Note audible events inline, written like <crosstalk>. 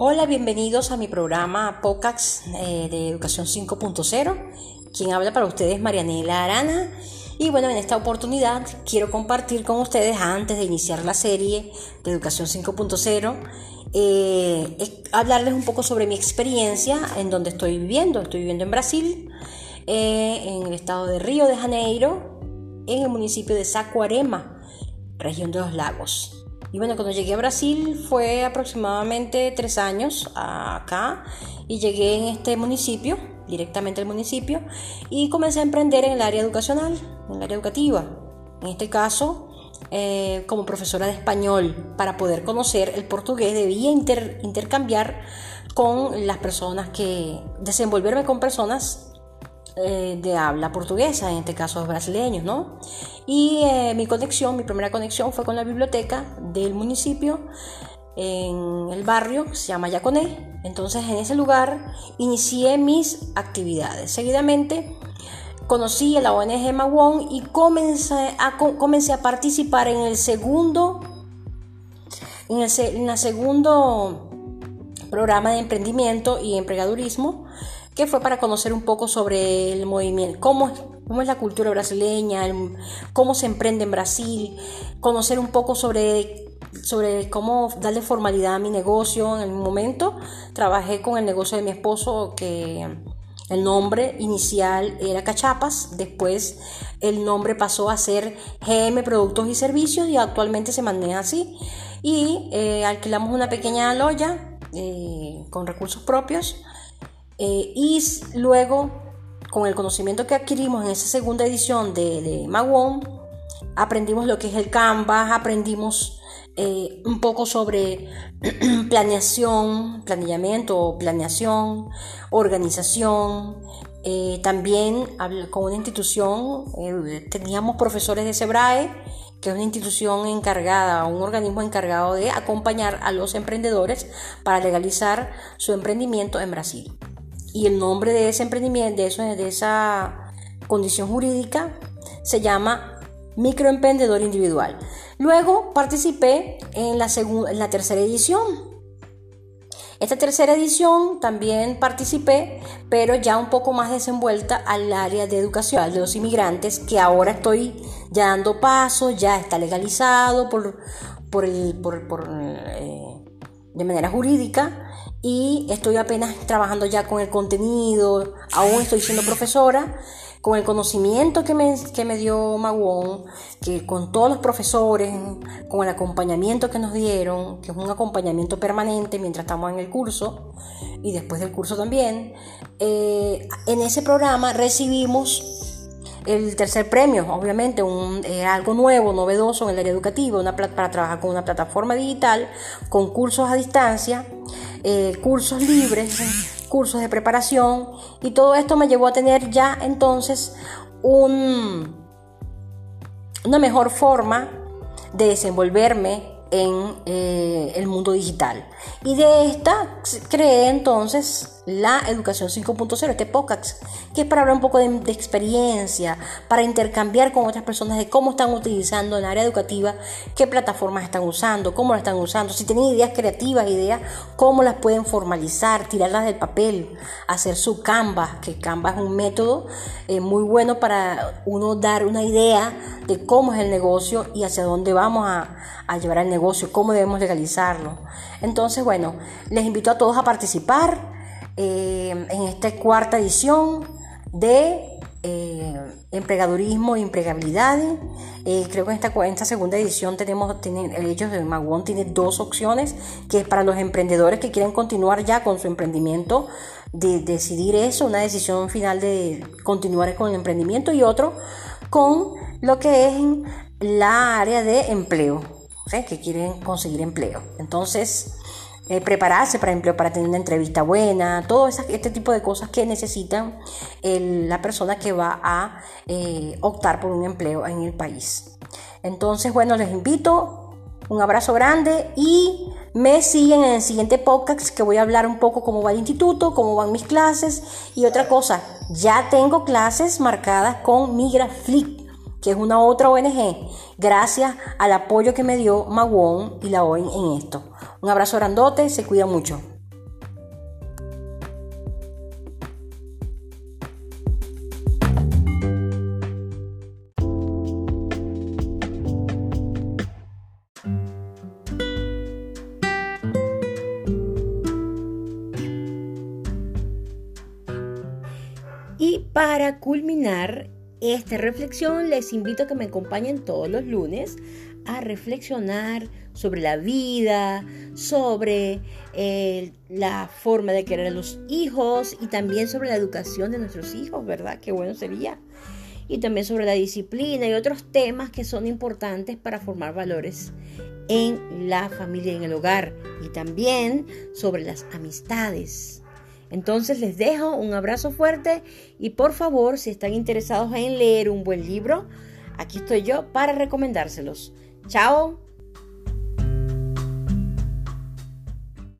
Hola, bienvenidos a mi programa POCAX eh, de Educación 5.0. Quien habla para ustedes es Marianela Arana. Y bueno, en esta oportunidad quiero compartir con ustedes, antes de iniciar la serie de Educación 5.0, eh, hablarles un poco sobre mi experiencia en donde estoy viviendo. Estoy viviendo en Brasil, eh, en el estado de Río de Janeiro, en el municipio de Saquarema, región de los lagos. Y bueno, cuando llegué a Brasil fue aproximadamente tres años acá y llegué en este municipio, directamente al municipio, y comencé a emprender en el área educacional, en el área educativa. En este caso, eh, como profesora de español, para poder conocer el portugués debía intercambiar con las personas que, desenvolverme con personas eh, de habla portuguesa, en este caso brasileños, ¿no? Y eh, mi conexión, mi primera conexión fue con la biblioteca del municipio en el barrio que se llama Yaconé. Entonces en ese lugar inicié mis actividades. Seguidamente conocí a la ONG Mawon y comencé a, comencé a participar en el segundo en el, en el segundo programa de emprendimiento y emprendedurismo que fue para conocer un poco sobre el movimiento, cómo, cómo es la cultura brasileña, cómo se emprende en Brasil, conocer un poco sobre, sobre cómo darle formalidad a mi negocio. En el momento trabajé con el negocio de mi esposo que el nombre inicial era Cachapas, después el nombre pasó a ser GM Productos y Servicios y actualmente se maneja así. Y eh, alquilamos una pequeña loya eh, con recursos propios eh, y luego, con el conocimiento que adquirimos en esa segunda edición de, de aprendimos lo que es el Canvas, aprendimos eh, un poco sobre <clears throat> planeación, planillamiento, planeación, organización. Eh, también con una institución, teníamos profesores de SEBRAE, que es una institución encargada, un organismo encargado de acompañar a los emprendedores para legalizar su emprendimiento en Brasil y el nombre de ese emprendimiento, de, esa condición jurídica, se llama microemprendedor individual. Luego participé en la, en la tercera edición. Esta tercera edición también participé, pero ya un poco más desenvuelta al área de educación de los inmigrantes, que ahora estoy ya dando paso, ya está legalizado por, por el, por eh, de manera jurídica y estoy apenas trabajando ya con el contenido, aún estoy siendo profesora, con el conocimiento que me, que me dio Maguón, que con todos los profesores, con el acompañamiento que nos dieron, que es un acompañamiento permanente mientras estamos en el curso y después del curso también, eh, en ese programa recibimos el tercer premio, obviamente, un, algo nuevo, novedoso en el área educativa, una, para trabajar con una plataforma digital, con cursos a distancia, eh, cursos libres, <laughs> cursos de preparación, y todo esto me llevó a tener ya entonces un, una mejor forma de desenvolverme en eh, el mundo digital. Y de esta creé entonces la educación 5.0, este podcast, que es para hablar un poco de, experiencia, para intercambiar con otras personas de cómo están utilizando en el área educativa, qué plataformas están usando, cómo las están usando, si tienen ideas creativas, ideas, cómo las pueden formalizar, tirarlas del papel, hacer su Canvas, que Canvas es un método eh, muy bueno para uno dar una idea de cómo es el negocio y hacia dónde vamos a, a llevar el negocio, cómo debemos legalizarlo. Entonces, bueno, les invito a todos a participar. Eh, en esta cuarta edición de eh, empregadurismo e empleabilidad. Eh, creo que en esta, esta segunda edición tenemos, tienen, ellos de Maguón tiene dos opciones, que es para los emprendedores que quieren continuar ya con su emprendimiento, de decidir eso, una decisión final de continuar con el emprendimiento y otro con lo que es la área de empleo, que quieren conseguir empleo. Entonces, eh, prepararse para empleo, para tener una entrevista buena, todo este tipo de cosas que necesitan la persona que va a eh, optar por un empleo en el país. Entonces, bueno, les invito, un abrazo grande y me siguen en el siguiente podcast que voy a hablar un poco cómo va el instituto, cómo van mis clases y otra cosa, ya tengo clases marcadas con MigraFlip es una otra ONG, gracias al apoyo que me dio Maguón y la OEN en esto. Un abrazo grandote, se cuida mucho. Y para culminar, esta reflexión, les invito a que me acompañen todos los lunes a reflexionar sobre la vida, sobre eh, la forma de querer a los hijos y también sobre la educación de nuestros hijos, ¿verdad? Qué bueno sería. Y también sobre la disciplina y otros temas que son importantes para formar valores en la familia en el hogar. Y también sobre las amistades. Entonces les dejo un abrazo fuerte y por favor, si están interesados en leer un buen libro, aquí estoy yo para recomendárselos. Chao.